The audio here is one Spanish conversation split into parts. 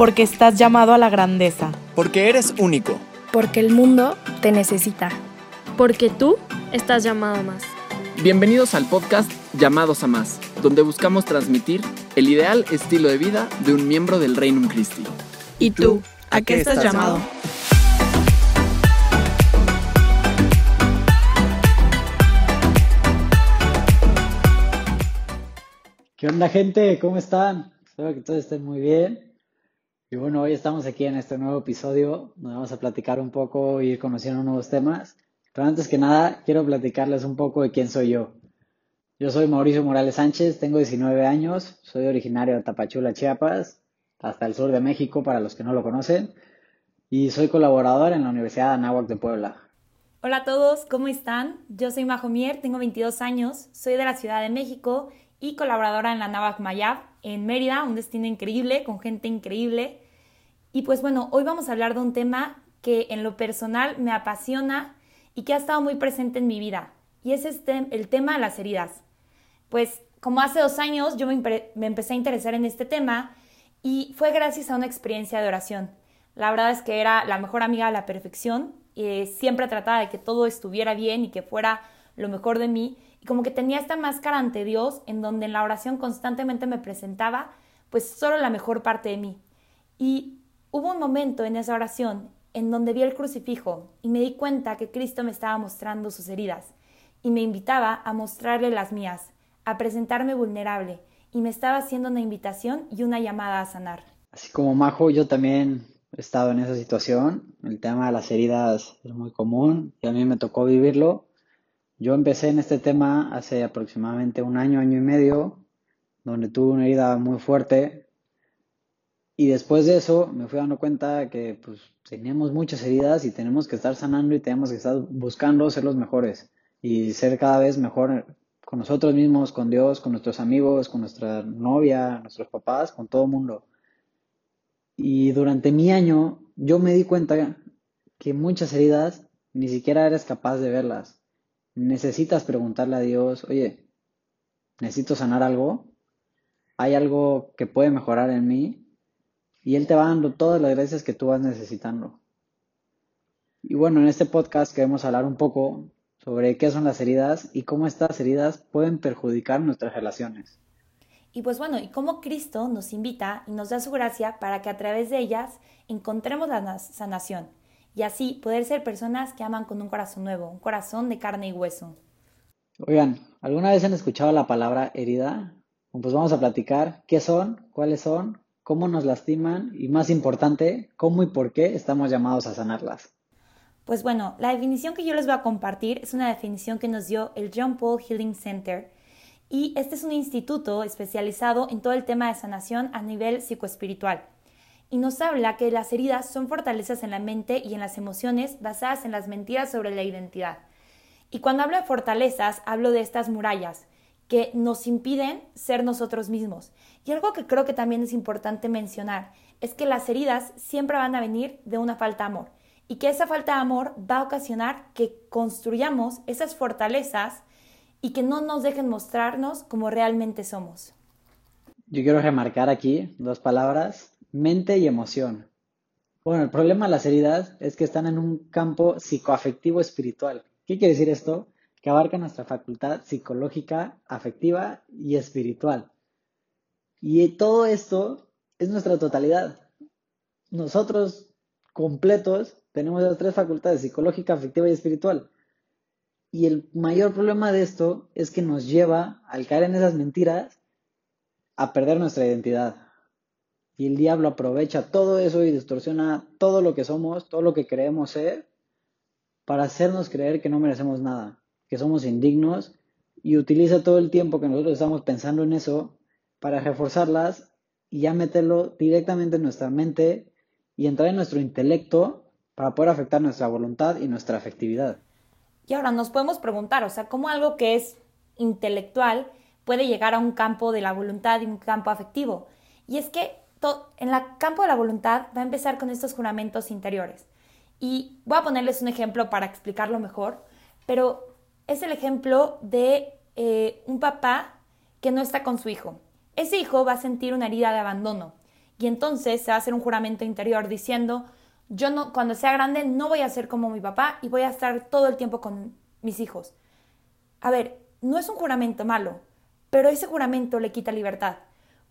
Porque estás llamado a la grandeza. Porque eres único. Porque el mundo te necesita. Porque tú estás llamado a más. Bienvenidos al podcast Llamados a Más, donde buscamos transmitir el ideal estilo de vida de un miembro del Reino Christi. ¿Y tú? ¿A qué estás llamado? ¿Qué onda gente? ¿Cómo están? Espero que todos estén muy bien. Y bueno, hoy estamos aquí en este nuevo episodio donde vamos a platicar un poco y ir conociendo nuevos temas. Pero antes que nada, quiero platicarles un poco de quién soy yo. Yo soy Mauricio Morales Sánchez, tengo 19 años, soy originario de Tapachula, Chiapas, hasta el sur de México para los que no lo conocen, y soy colaborador en la Universidad de Anáhuac de Puebla. Hola a todos, ¿cómo están? Yo soy Majo Mier, tengo 22 años, soy de la Ciudad de México y colaboradora en la Navac Mayab en Mérida, un destino increíble, con gente increíble. Y pues bueno, hoy vamos a hablar de un tema que en lo personal me apasiona y que ha estado muy presente en mi vida, y es este, el tema de las heridas. Pues como hace dos años yo me, empecé a interesar en este tema y fue gracias a una experiencia de oración. La verdad es que era la mejor amiga de la perfección, y siempre trataba de que todo estuviera bien y que fuera lo mejor de mí, y como que tenía esta máscara ante Dios en donde en la oración constantemente me presentaba pues solo la mejor parte de mí. Y hubo un momento en esa oración en donde vi el crucifijo y me di cuenta que Cristo me estaba mostrando sus heridas y me invitaba a mostrarle las mías, a presentarme vulnerable y me estaba haciendo una invitación y una llamada a sanar. Así como Majo, yo también he estado en esa situación. El tema de las heridas es muy común y a mí me tocó vivirlo. Yo empecé en este tema hace aproximadamente un año, año y medio, donde tuve una herida muy fuerte. Y después de eso me fui dando cuenta que pues teníamos muchas heridas y tenemos que estar sanando y tenemos que estar buscando ser los mejores y ser cada vez mejor con nosotros mismos, con Dios, con nuestros amigos, con nuestra novia, nuestros papás, con todo el mundo. Y durante mi año yo me di cuenta que muchas heridas ni siquiera eres capaz de verlas necesitas preguntarle a Dios, oye, necesito sanar algo, hay algo que puede mejorar en mí, y Él te va dando todas las gracias que tú vas necesitando. Y bueno, en este podcast queremos hablar un poco sobre qué son las heridas y cómo estas heridas pueden perjudicar nuestras relaciones. Y pues bueno, y cómo Cristo nos invita y nos da su gracia para que a través de ellas encontremos la sanación y así poder ser personas que aman con un corazón nuevo, un corazón de carne y hueso. Oigan, ¿alguna vez han escuchado la palabra herida? Pues vamos a platicar qué son, cuáles son, cómo nos lastiman y más importante, cómo y por qué estamos llamados a sanarlas. Pues bueno, la definición que yo les voy a compartir es una definición que nos dio el John Paul Healing Center y este es un instituto especializado en todo el tema de sanación a nivel psicoespiritual y nos habla que las heridas son fortalezas en la mente y en las emociones basadas en las mentiras sobre la identidad. Y cuando hablo de fortalezas, hablo de estas murallas que nos impiden ser nosotros mismos. Y algo que creo que también es importante mencionar es que las heridas siempre van a venir de una falta de amor y que esa falta de amor va a ocasionar que construyamos esas fortalezas y que no nos dejen mostrarnos como realmente somos. Yo quiero remarcar aquí dos palabras mente y emoción. Bueno, el problema de las heridas es que están en un campo psicoafectivo espiritual. ¿Qué quiere decir esto? Que abarca nuestra facultad psicológica, afectiva y espiritual. Y todo esto es nuestra totalidad. Nosotros completos tenemos las tres facultades, psicológica, afectiva y espiritual. Y el mayor problema de esto es que nos lleva, al caer en esas mentiras, a perder nuestra identidad, y el diablo aprovecha todo eso y distorsiona todo lo que somos, todo lo que creemos ser, para hacernos creer que no merecemos nada, que somos indignos, y utiliza todo el tiempo que nosotros estamos pensando en eso para reforzarlas y ya meterlo directamente en nuestra mente y entrar en nuestro intelecto para poder afectar nuestra voluntad y nuestra afectividad. Y ahora nos podemos preguntar, o sea, ¿cómo algo que es intelectual puede llegar a un campo de la voluntad y un campo afectivo? Y es que en el campo de la voluntad va a empezar con estos juramentos interiores. Y voy a ponerles un ejemplo para explicarlo mejor, pero es el ejemplo de eh, un papá que no está con su hijo. Ese hijo va a sentir una herida de abandono Y entonces se va a hacer un juramento interior diciendo, yo cuando sea grande no voy a ser como mi papá y voy a estar todo el tiempo con mis hijos. A ver, no es un juramento malo, pero ese juramento le quita libertad,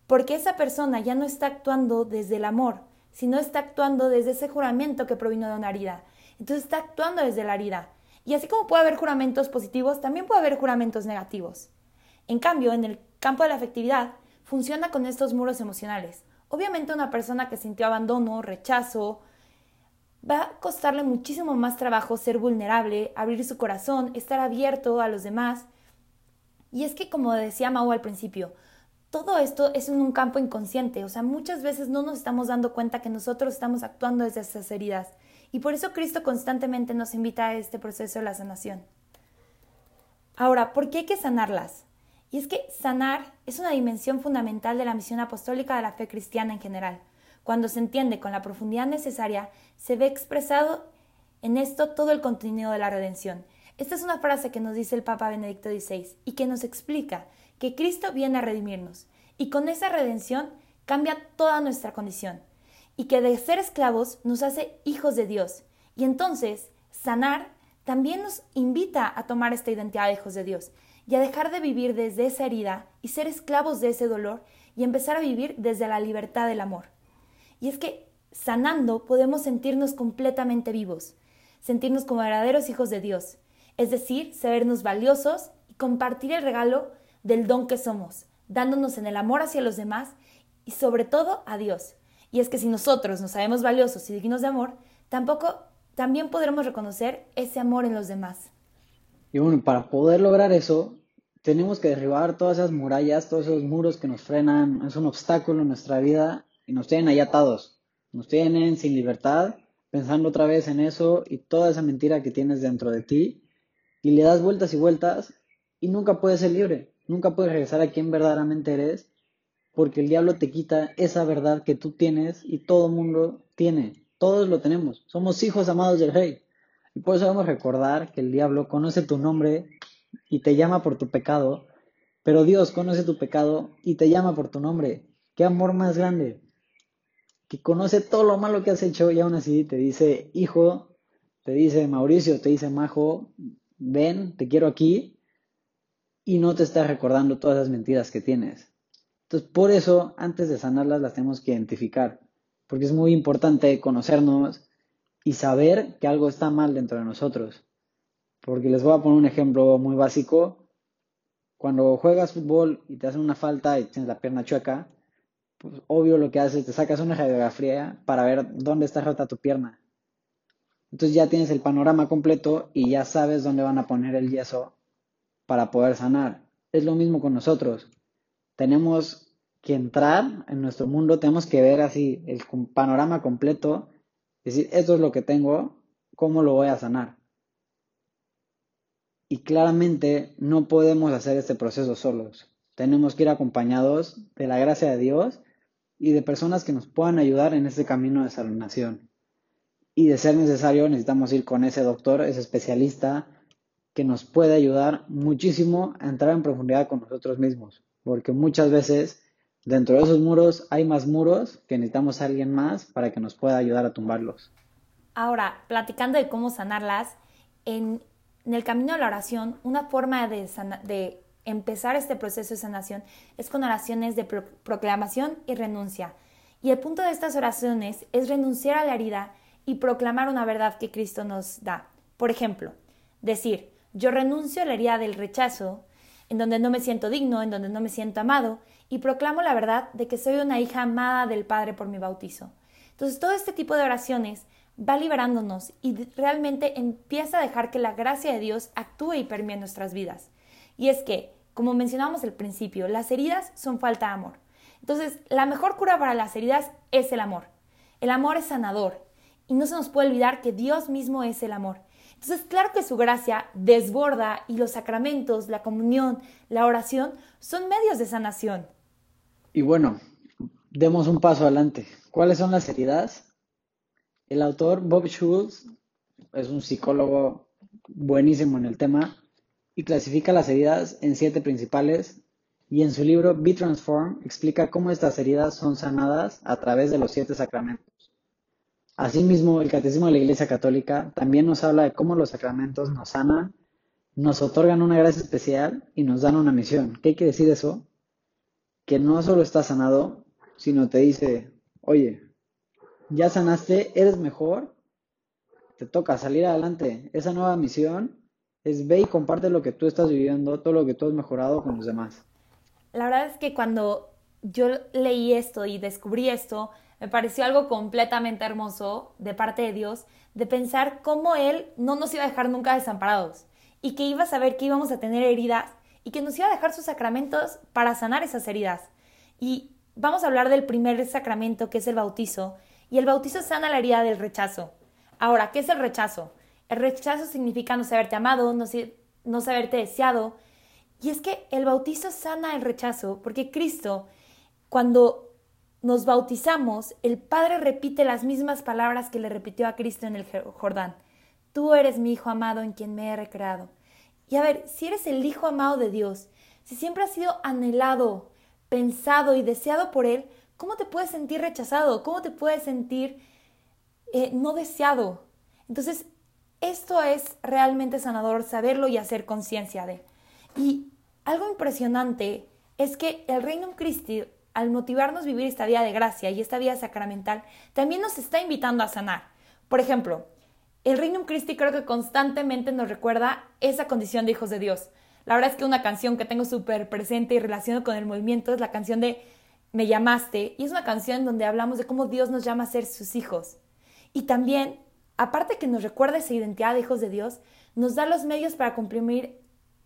porque esa persona ya no está actuando desde el amor, sino está actuando desde ese juramento que provino de una herida. Entonces está actuando desde la herida. Y así como puede haber juramentos positivos, también puede haber juramentos negativos. En cambio, en el campo de la afectividad, funciona con estos muros emocionales. Obviamente una persona que sintió abandono, rechazo, va a costarle muchísimo más trabajo ser vulnerable, abrir su corazón, estar abierto a los demás. Y es que, como decía Mau al principio, todo esto es en un campo inconsciente, o sea, muchas veces no nos estamos dando cuenta que nosotros estamos actuando desde esas heridas. Y por eso Cristo constantemente nos invita a este proceso de la sanación. Ahora, ¿por qué hay que sanarlas? Y es que sanar es una dimensión fundamental de la misión apostólica de la fe cristiana en general. Cuando se entiende con la profundidad necesaria, se ve expresado en esto todo el contenido de la redención. Esta es una frase que nos dice el Papa Benedicto XVI y que nos explica que Cristo viene a redimirnos y con esa redención cambia toda nuestra condición y que de ser esclavos nos hace hijos de Dios. Y entonces, sanar también nos invita a tomar esta identidad de hijos de Dios y a dejar de vivir desde esa herida y ser esclavos de ese dolor y empezar a vivir desde la libertad del amor. Y es que sanando podemos sentirnos completamente vivos, sentirnos como verdaderos hijos de Dios, es decir, sabernos valiosos y compartir el regalo del don que somos, dándonos en el amor hacia los demás y sobre todo a Dios. Y es que si nosotros nos sabemos valiosos y dignos de amor, tampoco también podremos reconocer ese amor en los demás. Y bueno, para poder lograr eso, tenemos que derribar todas esas murallas, todos esos muros que nos frenan, es un obstáculo en nuestra vida y nos tienen ahí atados, nos tienen sin libertad, pensando otra vez en eso y toda esa mentira que tienes dentro de ti y le das vueltas y vueltas y nunca puedes ser libre, nunca puedes regresar a quien verdaderamente eres porque el diablo te quita esa verdad que tú tienes y todo el mundo tiene, todos lo tenemos, somos hijos amados del rey. Y por eso debemos recordar que el diablo conoce tu nombre y te llama por tu pecado, pero Dios conoce tu pecado y te llama por tu nombre. ¿Qué amor más grande? que conoce todo lo malo que has hecho y aún así te dice, hijo, te dice Mauricio, te dice Majo, ven, te quiero aquí, y no te está recordando todas las mentiras que tienes. Entonces, por eso, antes de sanarlas, las tenemos que identificar, porque es muy importante conocernos y saber que algo está mal dentro de nosotros. Porque les voy a poner un ejemplo muy básico. Cuando juegas fútbol y te hacen una falta y tienes la pierna chueca, pues obvio lo que haces, te sacas una radiografía para ver dónde está rota tu pierna. Entonces ya tienes el panorama completo y ya sabes dónde van a poner el yeso para poder sanar. Es lo mismo con nosotros. Tenemos que entrar en nuestro mundo, tenemos que ver así el panorama completo, decir, esto es lo que tengo, ¿cómo lo voy a sanar? Y claramente no podemos hacer este proceso solos. Tenemos que ir acompañados de la gracia de Dios y de personas que nos puedan ayudar en este camino de sanación. Y de ser necesario, necesitamos ir con ese doctor, ese especialista, que nos puede ayudar muchísimo a entrar en profundidad con nosotros mismos. Porque muchas veces dentro de esos muros hay más muros que necesitamos a alguien más para que nos pueda ayudar a tumbarlos. Ahora, platicando de cómo sanarlas, en, el camino de la oración, una forma de, de empezar este proceso de sanación es con oraciones de proclamación y renuncia. Y el punto de estas oraciones es renunciar a la herida y proclamar una verdad que Cristo nos da. Por ejemplo, decir, yo renuncio a la herida del rechazo, en donde no me siento digno, en donde no me siento amado, y proclamo la verdad de que soy una hija amada del Padre por mi bautizo. Entonces, todo este tipo de oraciones va liberándonos y realmente empieza a dejar que la gracia de Dios actúe y permee nuestras vidas. Y es que, como mencionamos al principio, las heridas son falta de amor. Entonces, la mejor cura para las heridas es el amor. El amor es sanador. Y no se nos puede olvidar que Dios mismo es el amor. Entonces, claro que su gracia desborda y los sacramentos, la comunión, la oración son medios de sanación. Y bueno, demos un paso adelante. ¿Cuáles son las heridas? El autor Bob Schultz es un psicólogo buenísimo en el tema y clasifica las heridas en siete principales y en su libro Be Transform explica cómo estas heridas son sanadas a través de los siete sacramentos. Asimismo, el Catecismo de la Iglesia Católica también nos habla de cómo los sacramentos nos sanan, nos otorgan una gracia especial y nos dan una misión. ¿Qué quiere decir eso? Que no solo estás sanado, sino te dice, oye, ya sanaste, eres mejor, te toca salir adelante. Esa nueva misión es ve y comparte lo que tú estás viviendo, todo lo que tú has mejorado con los demás. La verdad es que cuando yo leí esto y descubrí esto, me pareció algo completamente hermoso de parte de Dios, de pensar cómo Él no nos iba a dejar nunca desamparados y que iba a saber que íbamos a tener heridas y que nos iba a dejar sus sacramentos para sanar esas heridas. Y vamos a hablar del primer sacramento que es el bautizo, y el bautizo sana la herida del rechazo. Ahora, ¿qué es el rechazo? El rechazo significa no saberte amado, no, no saberte deseado, y es que el bautizo sana el rechazo, porque Cristo, cuando nos bautizamos, el Padre repite las mismas palabras que le repitió a Cristo en el Jordán. Tú eres mi Hijo amado en quien me he recreado. Y a ver, si eres el Hijo amado de Dios, si siempre has sido anhelado, pensado y deseado por Él, ¿cómo te puedes sentir rechazado? ¿Cómo te puedes sentir eh, no deseado? Entonces, esto es realmente sanador saberlo y hacer conciencia de. Y algo impresionante es que el Reino Christi, al motivarnos a vivir esta vida de gracia y esta vida sacramental, también nos está invitando a sanar. Por ejemplo, el Reino Christi creo que constantemente nos recuerda esa condición de hijos de Dios. La verdad es que una canción que tengo súper presente y relacionada con el movimiento es la canción de Me llamaste, y es una canción donde hablamos de cómo Dios nos llama a ser sus hijos. Y también, aparte que nos recuerda esa identidad de hijos de Dios, nos da los medios para cumplir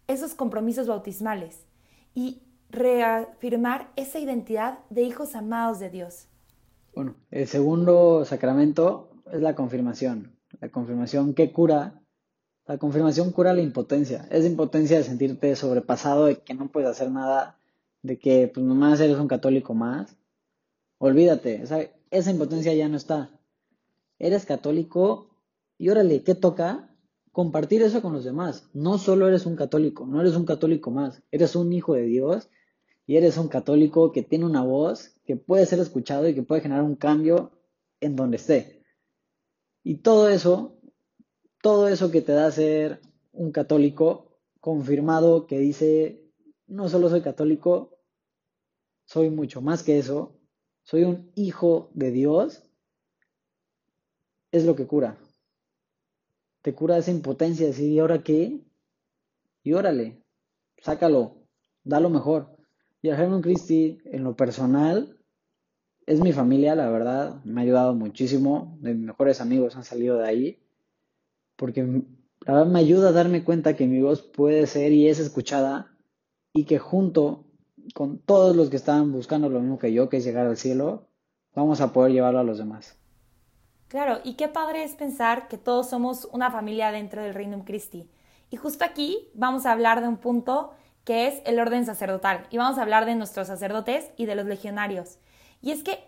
esos compromisos bautismales y reafirmar esa identidad de hijos amados de Dios. Bueno, el segundo sacramento es la confirmación. La confirmación que cura, la confirmación cura la impotencia. Es impotencia de sentirte sobrepasado, de que no puedes hacer nada, de que pues nomás eres un católico más. Olvídate, esa, esa impotencia ya no está. Eres católico y órale, ¿qué toca? compartir eso con los demás. No solo eres un católico, no eres un católico más, eres un hijo de Dios y eres un católico que tiene una voz que puede ser escuchado y que puede generar un cambio en donde esté. Y todo eso, todo eso que te da ser un católico confirmado que dice, no solo soy católico, soy mucho más que eso, soy un hijo de Dios, es lo que cura te cura esa impotencia, decir, ¿y ahora qué? Y órale, sácalo, da lo mejor. Y a Herman Christie, en lo personal, es mi familia, la verdad, me ha ayudado muchísimo, de mis mejores amigos han salido de ahí, porque la verdad me ayuda a darme cuenta que mi voz puede ser y es escuchada y que junto con todos los que están buscando lo mismo que yo, que es llegar al cielo, vamos a poder llevarlo a los demás. Claro, y qué padre es pensar que todos somos una familia dentro del Reino Christi. Y justo aquí vamos a hablar de un punto que es el orden sacerdotal. Y vamos a hablar de nuestros sacerdotes y de los legionarios. Y es que,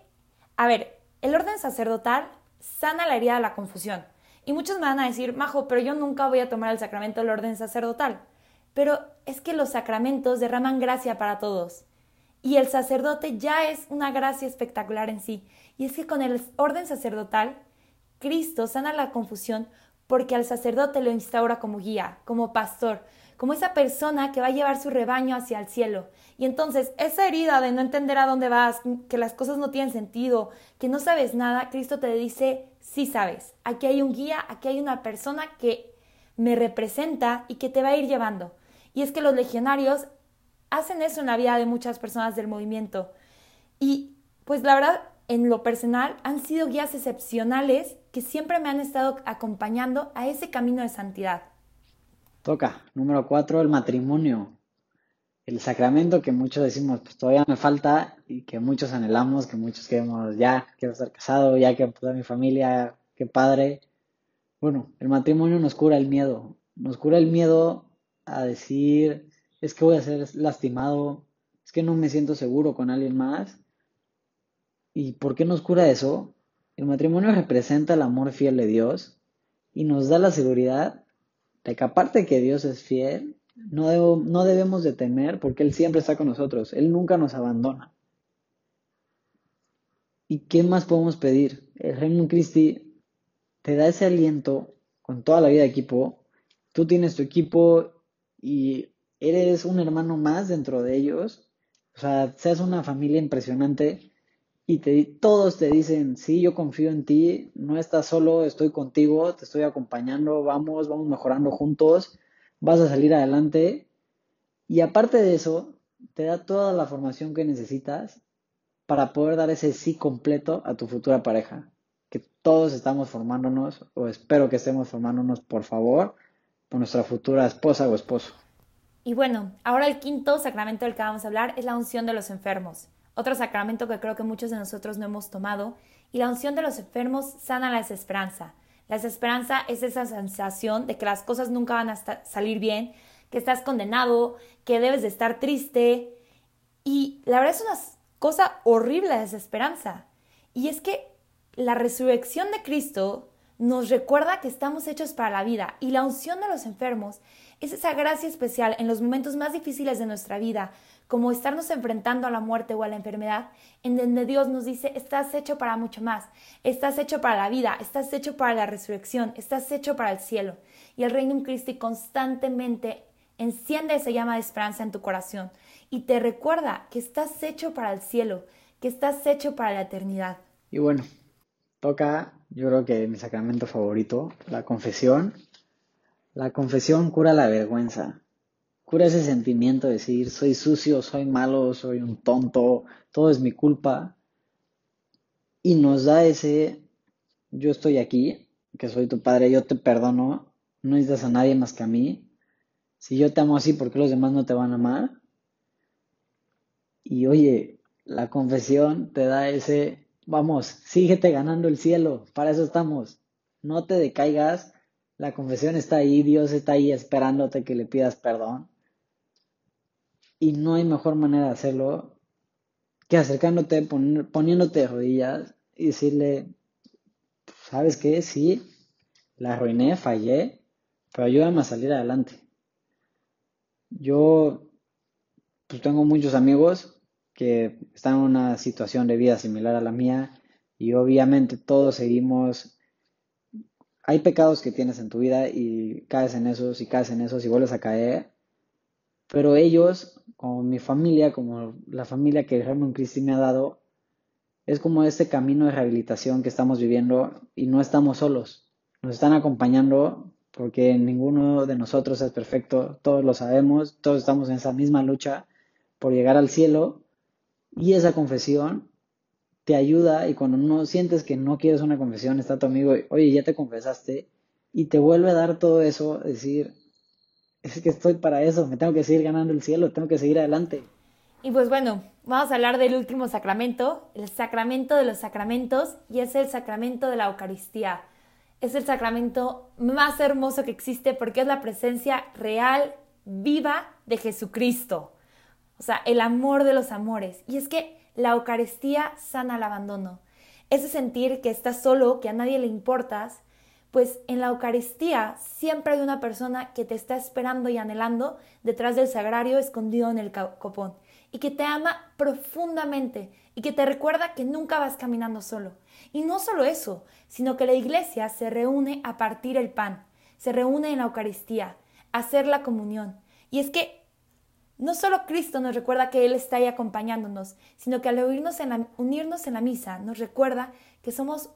a ver, el orden sacerdotal sana la herida de la confusión. Y muchos me van a decir, Majo, pero yo nunca voy a tomar el sacramento del orden sacerdotal. Pero es que los sacramentos derraman gracia para todos. Y el sacerdote ya es una gracia espectacular en sí. Y es que con el orden sacerdotal Cristo sana la confusión porque al sacerdote lo instaura como guía, como pastor, como esa persona que va a llevar su rebaño hacia el cielo. Y entonces esa herida de no entender a dónde vas, que las cosas no tienen sentido, que no sabes nada, Cristo te dice, sí sabes, aquí hay un guía, aquí hay una persona que me representa y que te va a ir llevando. Y es que los legionarios hacen eso en la vida de muchas personas del movimiento. Y pues la verdad, en lo personal, han sido guías excepcionales que siempre me han estado acompañando a ese camino de santidad. Toca, número cuatro, el matrimonio. El sacramento que muchos decimos, pues todavía me falta y que muchos anhelamos, que muchos queremos, ya quiero estar casado, ya quiero toda mi familia, qué padre. Bueno, el matrimonio nos cura el miedo, nos cura el miedo a decir, es que voy a ser lastimado, es que no me siento seguro con alguien más. ¿Y por qué nos cura eso? El matrimonio representa el amor fiel de Dios y nos da la seguridad de que aparte que Dios es fiel, no, no debemos de temer porque Él siempre está con nosotros, Él nunca nos abandona. ¿Y qué más podemos pedir? El Reino Christi te da ese aliento con toda la vida de equipo. Tú tienes tu equipo y eres un hermano más dentro de ellos. O sea, seas una familia impresionante y te, todos te dicen, sí, yo confío en ti, no estás solo, estoy contigo, te estoy acompañando, vamos, vamos mejorando juntos, vas a salir adelante. Y aparte de eso, te da toda la formación que necesitas para poder dar ese sí completo a tu futura pareja. Que todos estamos formándonos, o espero que estemos formándonos, por favor, por nuestra futura esposa o esposo. Y bueno, ahora el quinto sacramento del que vamos a hablar es la unción de los enfermos. Otro sacramento que creo que muchos de nosotros no hemos tomado. Y la unción de los enfermos sana la desesperanza. La desesperanza es esa sensación de que las cosas nunca van a salir bien, que estás condenado, que debes de estar triste. Y la verdad es una cosa horrible la desesperanza. Y es que la resurrección de Cristo nos recuerda que estamos hechos para la vida y la unción de los enfermos es esa gracia especial en los momentos más difíciles de nuestra vida, como estarnos enfrentando a la muerte o a la enfermedad, en donde Dios nos dice, estás hecho para mucho más, estás hecho para la vida, estás hecho para la resurrección, estás hecho para el cielo. Y el Reino Cristo constantemente enciende esa llama de esperanza en tu corazón y te recuerda que estás hecho para el cielo, que estás hecho para la eternidad. Y bueno, toca, yo creo que mi sacramento favorito, la confesión. La confesión cura la vergüenza, cura ese sentimiento de decir, soy sucio, soy malo, soy un tonto, todo es mi culpa. Y nos da ese, yo estoy aquí, que soy tu padre, yo te perdono, no necesitas a nadie más que a mí. Si yo te amo así, ¿por qué los demás no te van a amar? Y oye, la confesión te da ese, vamos, síguete ganando el cielo, para eso estamos. No te decaigas, la confesión está ahí, Dios está ahí esperándote que le pidas perdón. Y no hay mejor manera de hacerlo que acercándote, poniéndote de rodillas y decirle, ¿sabes qué? Sí, la arruiné, fallé, pero ayúdame a salir adelante. Yo pues tengo muchos amigos que están en una situación de vida similar a la mía y obviamente todos seguimos hay pecados que tienes en tu vida y caes en esos y caes en esos y vuelves a caer pero ellos como mi familia como la familia que Herman Christi me ha dado es como este camino de rehabilitación que estamos viviendo y no estamos solos. Nos están acompañando porque ninguno de nosotros es perfecto. Todos lo sabemos. Todos estamos en esa misma lucha por llegar al cielo. Y esa confesión te ayuda y cuando no sientes que no quieres una confesión, está tu amigo, oye, ya te confesaste y te vuelve a dar todo eso, decir, es que estoy para eso, me tengo que seguir ganando el cielo, tengo que seguir adelante. Y pues bueno, vamos a hablar del último sacramento, el sacramento de los sacramentos, y es el sacramento de la Eucaristía. Es el sacramento más hermoso que existe porque es la presencia real, viva de Jesucristo. O sea, el amor de los amores. Y es que la Eucaristía sana el abandono. Ese sentir que estás solo, que a nadie le importas, pues en la Eucaristía siempre hay una persona que te está esperando y anhelando detrás del sagrario escondido en el copón y que te ama profundamente y que te recuerda que nunca vas caminando solo. Y no solo eso, sino que la iglesia se reúne a partir el pan, se reúne en la Eucaristía, a hacer la comunión. Y es que no solo Cristo nos recuerda que Él está ahí acompañándonos, sino que al unirnos en, la, unirnos en la misa nos recuerda que somos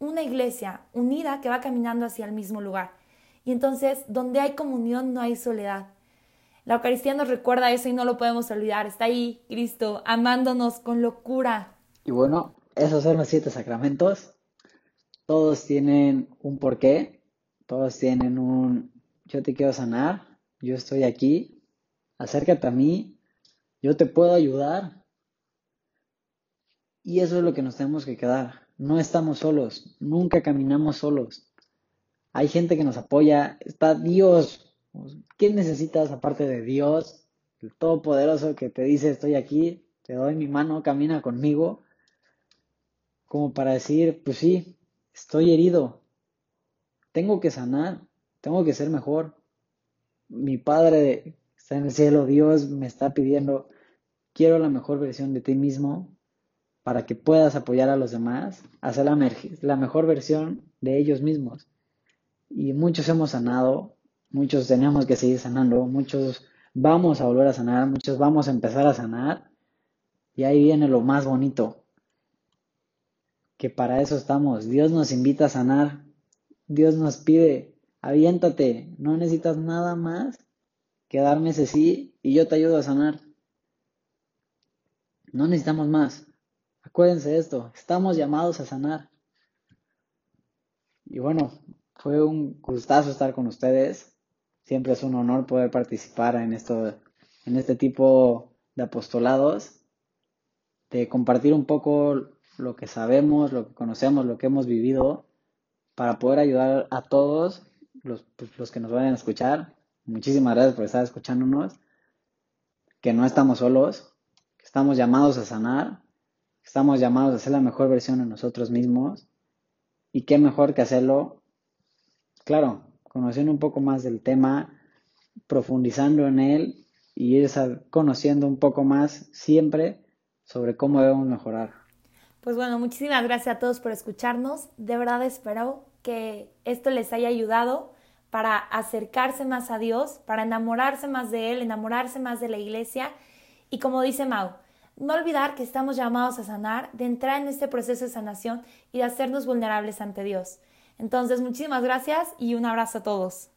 una iglesia unida que va caminando hacia el mismo lugar. Y entonces, donde hay comunión no hay soledad. La Eucaristía nos recuerda eso y no lo podemos olvidar. Está ahí Cristo amándonos con locura. Y bueno, esos son los siete sacramentos. Todos tienen un porqué, todos tienen un yo te quiero sanar, yo estoy aquí, acércate a mí, yo te puedo ayudar. Y eso es lo que nos tenemos que quedar. No estamos solos, nunca caminamos solos. Hay gente que nos apoya, está Dios. ¿Qué necesitas aparte de Dios, el Todopoderoso que te dice estoy aquí, te doy mi mano, camina conmigo? Como para decir, pues sí, estoy herido, tengo que sanar, tengo que ser mejor. mi Padre está en el cielo, Dios me está pidiendo, quiero la mejor versión de ti mismo para que puedas apoyar a los demás, hacer la, la mejor versión de ellos mismos. Y muchos hemos sanado, muchos tenemos que seguir sanando, muchos vamos a volver a sanar, muchos vamos a empezar a sanar. Y ahí viene lo más bonito, que para eso estamos. Dios nos invita a sanar, Dios nos pide, aviéntate, no necesitas nada más que darme ese sí y yo te ayudo a sanar. No necesitamos más. Acuérdense de esto, estamos llamados a sanar. Y bueno, fue un gustazo estar con ustedes. Siempre es un honor poder participar en esto, en este tipo de apostolados, de compartir un poco lo que sabemos, lo que conocemos, lo que hemos vivido, para poder ayudar a todos los, pues, los que nos vayan a escuchar. Muchísimas gracias por estar escuchándonos, que no estamos solos, que estamos llamados a sanar, estamos llamados a ser la mejor versión de nosotros mismos, y qué mejor que hacerlo, claro, conociendo un poco más del tema, profundizando en él y ir conociendo un poco más siempre sobre cómo debemos mejorar. Pues bueno, muchísimas gracias a todos por escucharnos. De verdad espero que esto les haya ayudado para acercarse más a Dios, para enamorarse más de Él, enamorarse más de la iglesia. Y como dice Mau, no olvidar que estamos llamados a sanar, de entrar en este proceso de sanación y de hacernos vulnerables ante Dios. Entonces, muchísimas gracias y un abrazo a todos.